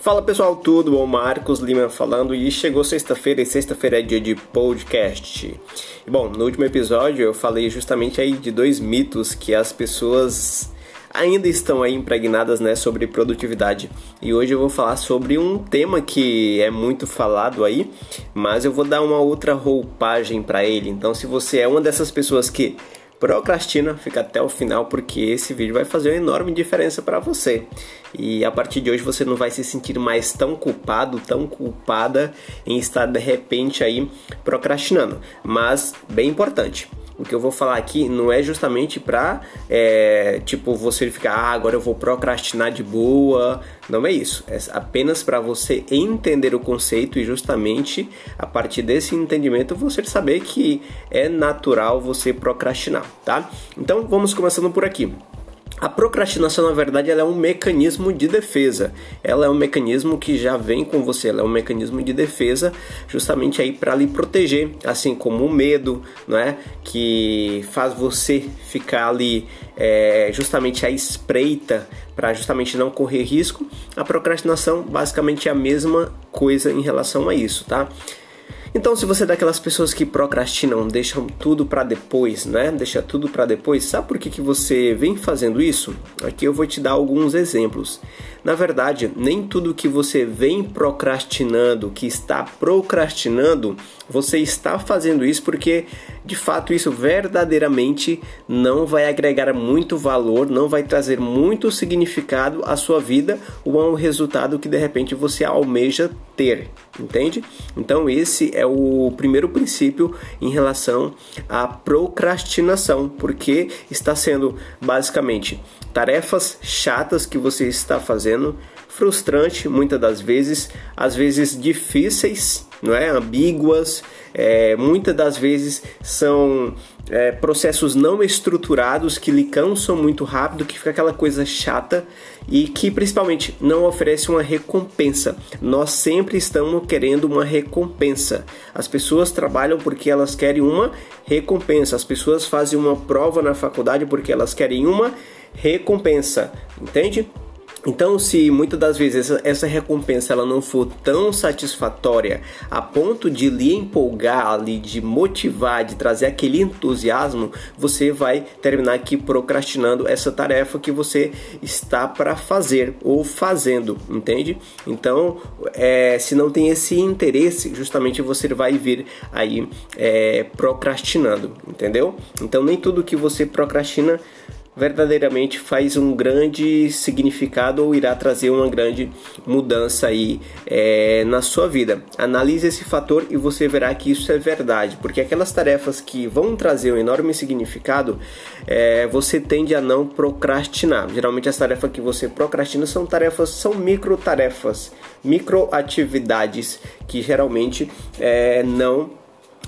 Fala pessoal, tudo bom? Marcos Lima falando e chegou sexta-feira e sexta-feira é dia de podcast. Bom, no último episódio eu falei justamente aí de dois mitos que as pessoas ainda estão aí impregnadas né, sobre produtividade. E hoje eu vou falar sobre um tema que é muito falado aí, mas eu vou dar uma outra roupagem para ele. Então, se você é uma dessas pessoas que procrastina, fica até o final porque esse vídeo vai fazer uma enorme diferença para você. E a partir de hoje você não vai se sentir mais tão culpado, tão culpada em estar de repente aí procrastinando. Mas bem importante, o que eu vou falar aqui não é justamente pra, é, tipo, você ficar, ah, agora eu vou procrastinar de boa. Não é isso. É apenas para você entender o conceito e justamente a partir desse entendimento você saber que é natural você procrastinar, tá? Então vamos começando por aqui. A procrastinação, na verdade, ela é um mecanismo de defesa. Ela é um mecanismo que já vem com você, ela é um mecanismo de defesa justamente aí para lhe proteger, assim como o medo, não é? Que faz você ficar ali é, justamente à espreita para justamente não correr risco. A procrastinação basicamente é a mesma coisa em relação a isso, tá? Então, se você é daquelas pessoas que procrastinam, deixam tudo para depois, né? Deixa tudo para depois, sabe por que, que você vem fazendo isso? Aqui eu vou te dar alguns exemplos. Na verdade, nem tudo que você vem procrastinando, que está procrastinando, você está fazendo isso porque de fato isso verdadeiramente não vai agregar muito valor, não vai trazer muito significado à sua vida ou ao resultado que de repente você almeja ter, entende? Então esse é o primeiro princípio em relação à procrastinação, porque está sendo basicamente tarefas chatas que você está fazendo, frustrante muitas das vezes, às vezes difíceis, não é, ambíguas, é, muitas das vezes são é, processos não estruturados que lhe cansam muito rápido, que fica aquela coisa chata e que principalmente não oferece uma recompensa. Nós sempre estamos querendo uma recompensa. As pessoas trabalham porque elas querem uma recompensa. As pessoas fazem uma prova na faculdade porque elas querem uma recompensa, entende? Então, se muitas das vezes essa, essa, recompensa ela não for tão satisfatória a ponto de lhe empolgar, ali, de motivar, de trazer aquele entusiasmo, você vai terminar aqui procrastinando essa tarefa que você está para fazer ou fazendo, entende? Então, é, se não tem esse interesse, justamente você vai vir aí é, procrastinando, entendeu? Então, nem tudo que você procrastina verdadeiramente faz um grande significado ou irá trazer uma grande mudança aí é, na sua vida. Analise esse fator e você verá que isso é verdade, porque aquelas tarefas que vão trazer um enorme significado, é, você tende a não procrastinar. Geralmente as tarefas que você procrastina são tarefas, são micro tarefas, micro atividades que geralmente é, não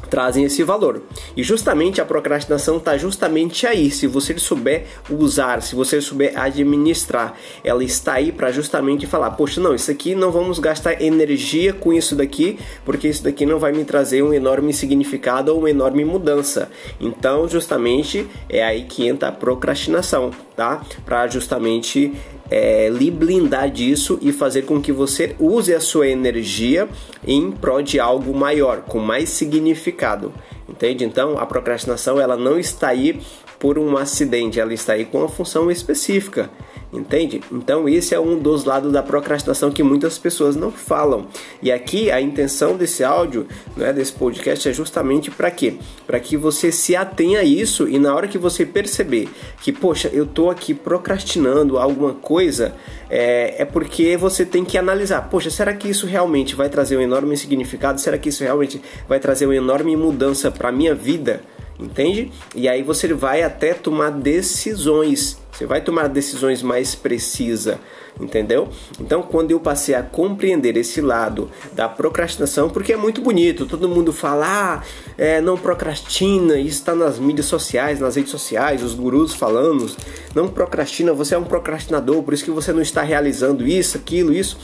trazem esse valor. E justamente a procrastinação está justamente aí. Se você souber usar, se você souber administrar, ela está aí para justamente falar: poxa, não, isso aqui não vamos gastar energia com isso daqui, porque isso daqui não vai me trazer um enorme significado ou uma enorme mudança. Então, justamente é aí que entra a procrastinação, tá? Para justamente é, lhe blindar disso e fazer com que você use a sua energia em prol de algo maior, com mais significado. Entende? Então, a procrastinação ela não está aí por um acidente, ela está aí com uma função específica. Entende? Então, esse é um dos lados da procrastinação que muitas pessoas não falam. E aqui a intenção desse áudio, né, desse podcast, é justamente para quê? Para que você se atenha a isso e na hora que você perceber que, poxa, eu estou aqui procrastinando alguma coisa, é, é porque você tem que analisar: poxa, será que isso realmente vai trazer um enorme significado? Será que isso realmente vai trazer uma enorme mudança para minha vida? Entende? E aí você vai até tomar decisões você vai tomar decisões mais precisas, entendeu? Então, quando eu passei a compreender esse lado da procrastinação, porque é muito bonito, todo mundo fala, ah, é, não procrastina, isso está nas mídias sociais, nas redes sociais, os gurus falando, não procrastina, você é um procrastinador, por isso que você não está realizando isso, aquilo, isso.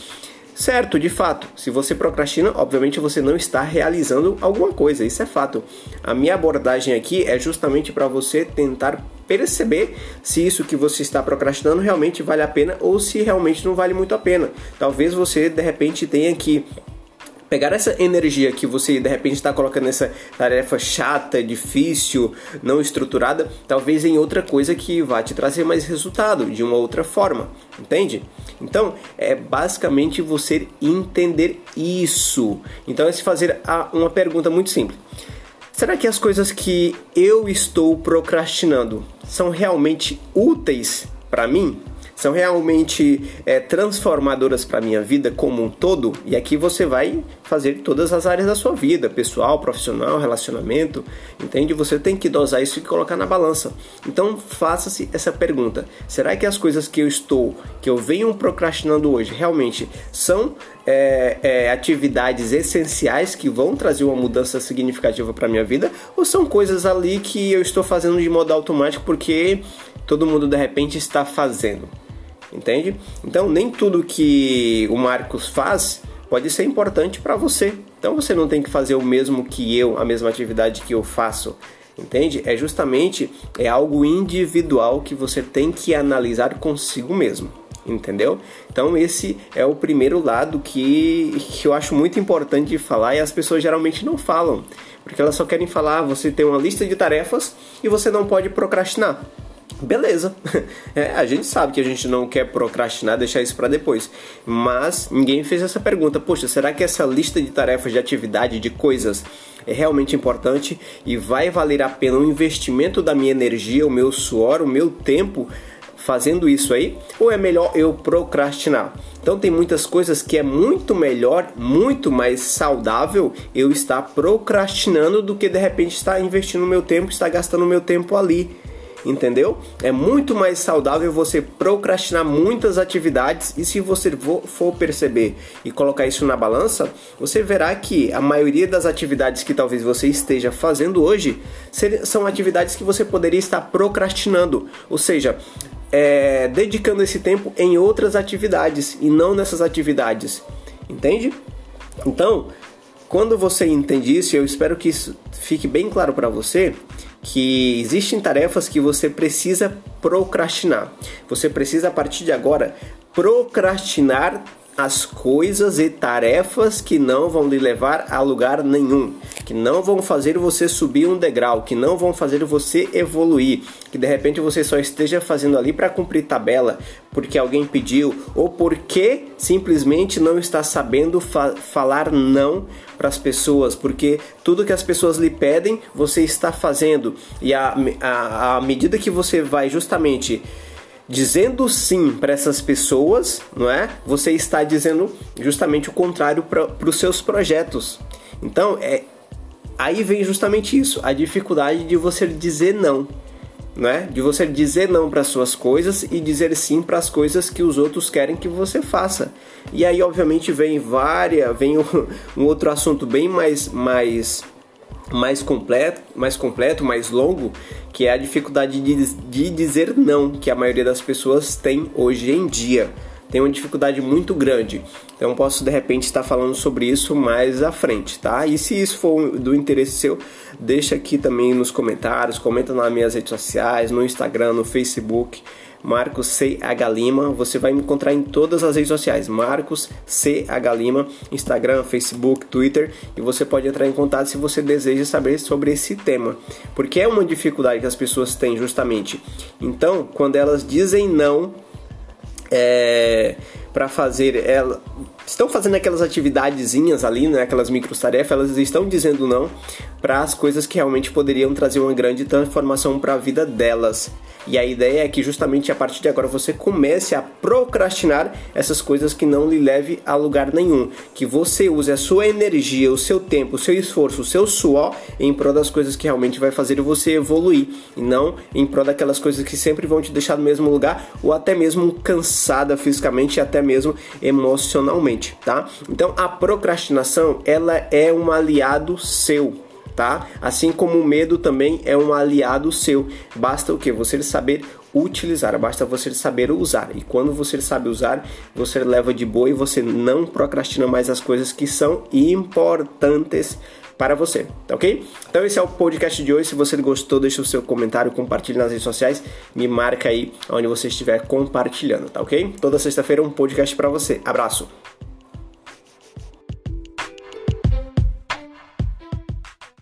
Certo, de fato. Se você procrastina, obviamente você não está realizando alguma coisa, isso é fato. A minha abordagem aqui é justamente para você tentar perceber se isso que você está procrastinando realmente vale a pena ou se realmente não vale muito a pena. Talvez você de repente tenha que pegar essa energia que você de repente está colocando nessa tarefa chata, difícil, não estruturada, talvez em outra coisa que vá te trazer mais resultado de uma outra forma, entende? Então é basicamente você entender isso. Então é se fazer uma pergunta muito simples. Será que as coisas que eu estou procrastinando são realmente úteis para mim? São realmente é, transformadoras para a minha vida como um todo, e aqui você vai fazer todas as áreas da sua vida, pessoal, profissional, relacionamento, entende? Você tem que dosar isso e colocar na balança. Então faça-se essa pergunta: será que as coisas que eu estou, que eu venho procrastinando hoje, realmente são é, é, atividades essenciais que vão trazer uma mudança significativa para minha vida, ou são coisas ali que eu estou fazendo de modo automático porque todo mundo de repente está fazendo? Entende? Então, nem tudo que o Marcos faz pode ser importante para você. Então, você não tem que fazer o mesmo que eu, a mesma atividade que eu faço. Entende? É justamente é algo individual que você tem que analisar consigo mesmo entendeu? Então esse é o primeiro lado que, que eu acho muito importante de falar e as pessoas geralmente não falam, porque elas só querem falar, você tem uma lista de tarefas e você não pode procrastinar. Beleza, é, a gente sabe que a gente não quer procrastinar, deixar isso para depois. Mas ninguém fez essa pergunta. Poxa, será que essa lista de tarefas, de atividade, de coisas é realmente importante e vai valer a pena o investimento da minha energia, o meu suor, o meu tempo fazendo isso aí? Ou é melhor eu procrastinar? Então tem muitas coisas que é muito melhor, muito mais saudável eu estar procrastinando do que de repente estar investindo meu tempo, estar gastando meu tempo ali entendeu? É muito mais saudável você procrastinar muitas atividades e se você for perceber e colocar isso na balança, você verá que a maioria das atividades que talvez você esteja fazendo hoje são atividades que você poderia estar procrastinando, ou seja, é, dedicando esse tempo em outras atividades e não nessas atividades, entende? Então, quando você entende isso, eu espero que isso fique bem claro para você que existem tarefas que você precisa procrastinar. Você precisa a partir de agora procrastinar as coisas e tarefas que não vão lhe levar a lugar nenhum, que não vão fazer você subir um degrau, que não vão fazer você evoluir, que de repente você só esteja fazendo ali para cumprir tabela, porque alguém pediu ou porque simplesmente não está sabendo fa falar não para as pessoas, porque tudo que as pessoas lhe pedem você está fazendo e a, a, a medida que você vai justamente dizendo sim para essas pessoas, não é? Você está dizendo justamente o contrário para os seus projetos. Então, é aí vem justamente isso, a dificuldade de você dizer não, né? De você dizer não para suas coisas e dizer sim para as coisas que os outros querem que você faça. E aí, obviamente, vem várias, vem um, um outro assunto bem mais mais mais completo, mais completo, mais longo, que é a dificuldade de, de dizer não, que a maioria das pessoas tem hoje em dia. Tem uma dificuldade muito grande. Então posso de repente estar falando sobre isso mais à frente, tá? E se isso for do interesse seu, deixa aqui também nos comentários, comenta nas minhas redes sociais, no Instagram, no Facebook. Marcos CH Lima. Você vai me encontrar em todas as redes sociais. Marcos CH Lima, Instagram, Facebook, Twitter. E você pode entrar em contato se você deseja saber sobre esse tema. Porque é uma dificuldade que as pessoas têm justamente. Então, quando elas dizem não é, para fazer ela estão fazendo aquelas atividadezinhas ali, né, aquelas micro tarefas, elas estão dizendo não para as coisas que realmente poderiam trazer uma grande transformação para a vida delas. E a ideia é que justamente a partir de agora você comece a procrastinar essas coisas que não lhe leve a lugar nenhum, que você use a sua energia, o seu tempo, o seu esforço, o seu suor em prol das coisas que realmente vai fazer você evoluir. E não em prol daquelas coisas que sempre vão te deixar no mesmo lugar ou até mesmo cansada fisicamente e até mesmo emocionalmente, tá? Então a procrastinação ela é um aliado seu tá? Assim como o medo também é um aliado seu. Basta o que? Você saber utilizar, basta você saber usar. E quando você sabe usar, você leva de boa e você não procrastina mais as coisas que são importantes para você, tá ok? Então esse é o podcast de hoje. Se você gostou, deixa o seu comentário, compartilhe nas redes sociais, me marca aí onde você estiver compartilhando, tá ok? Toda sexta-feira um podcast para você. Abraço.